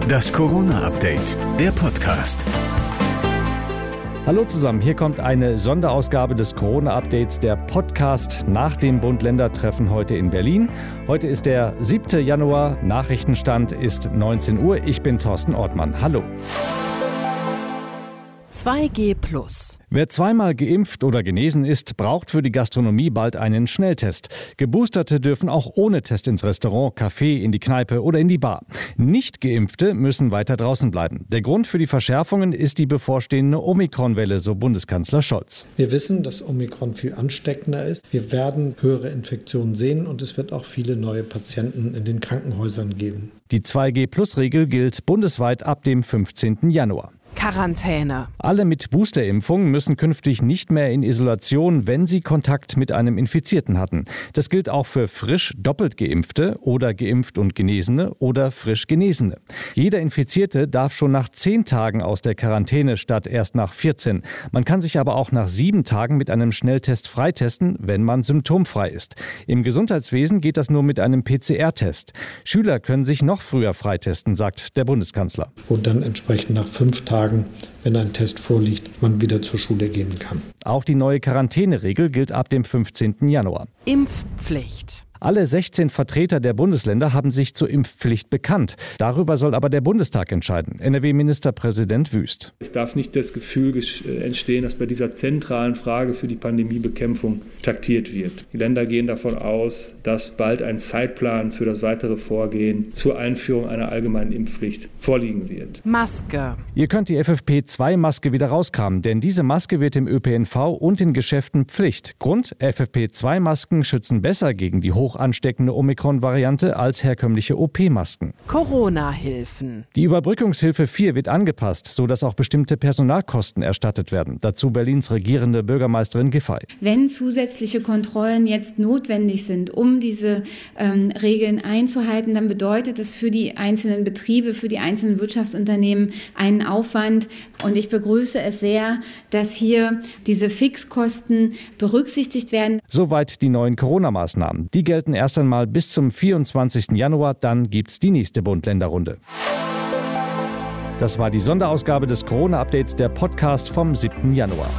Das Corona-Update, der Podcast. Hallo zusammen, hier kommt eine Sonderausgabe des Corona-Updates, der Podcast nach dem Bund-Länder-Treffen heute in Berlin. Heute ist der 7. Januar, Nachrichtenstand ist 19 Uhr. Ich bin Thorsten Ortmann. Hallo. 2G Wer zweimal geimpft oder genesen ist, braucht für die Gastronomie bald einen Schnelltest. Geboosterte dürfen auch ohne Test ins Restaurant, Café, in die Kneipe oder in die Bar. Nicht geimpfte müssen weiter draußen bleiben. Der Grund für die Verschärfungen ist die bevorstehende Omikron-Welle, so Bundeskanzler Scholz. Wir wissen, dass Omikron viel ansteckender ist. Wir werden höhere Infektionen sehen und es wird auch viele neue Patienten in den Krankenhäusern geben. Die 2G-Plus-Regel gilt bundesweit ab dem 15. Januar. Quarantäne. Alle mit Boosterimpfung müssen künftig nicht mehr in Isolation, wenn sie Kontakt mit einem Infizierten hatten. Das gilt auch für frisch doppelt geimpfte oder geimpft und Genesene oder frisch Genesene. Jeder Infizierte darf schon nach zehn Tagen aus der Quarantäne statt erst nach 14. Man kann sich aber auch nach sieben Tagen mit einem Schnelltest freitesten, wenn man symptomfrei ist. Im Gesundheitswesen geht das nur mit einem PCR-Test. Schüler können sich noch früher freitesten, sagt der Bundeskanzler. Und dann entsprechend nach fünf Tagen Tagen, wenn ein Test vorliegt, man wieder zur Schule gehen kann. Auch die neue Quarantäneregel gilt ab dem 15. Januar. Impfpflicht. Alle 16 Vertreter der Bundesländer haben sich zur Impfpflicht bekannt. Darüber soll aber der Bundestag entscheiden. NRW-Ministerpräsident Wüst. Es darf nicht das Gefühl äh, entstehen, dass bei dieser zentralen Frage für die Pandemiebekämpfung taktiert wird. Die Länder gehen davon aus, dass bald ein Zeitplan für das weitere Vorgehen zur Einführung einer allgemeinen Impfpflicht vorliegen wird. Maske. Ihr könnt die FFP2-Maske wieder rauskramen, denn diese Maske wird im ÖPNV und in Geschäften Pflicht. Grund: FFP2-Masken schützen besser gegen die hoch hoch ansteckende Omikron-Variante als herkömmliche OP-Masken. Corona-Hilfen. Die Überbrückungshilfe 4 wird angepasst, sodass auch bestimmte Personalkosten erstattet werden. Dazu Berlins regierende Bürgermeisterin Giffey. Wenn zusätzliche Kontrollen jetzt notwendig sind, um diese ähm, Regeln einzuhalten, dann bedeutet das für die einzelnen Betriebe, für die einzelnen Wirtschaftsunternehmen einen Aufwand. Und ich begrüße es sehr, dass hier diese Fixkosten berücksichtigt werden. Soweit die neuen Corona-Maßnahmen. Die gelten erst einmal bis zum 24. Januar, dann gibt's die nächste Bund-Länder-Runde. Das war die Sonderausgabe des Corona-Updates, der Podcast vom 7. Januar.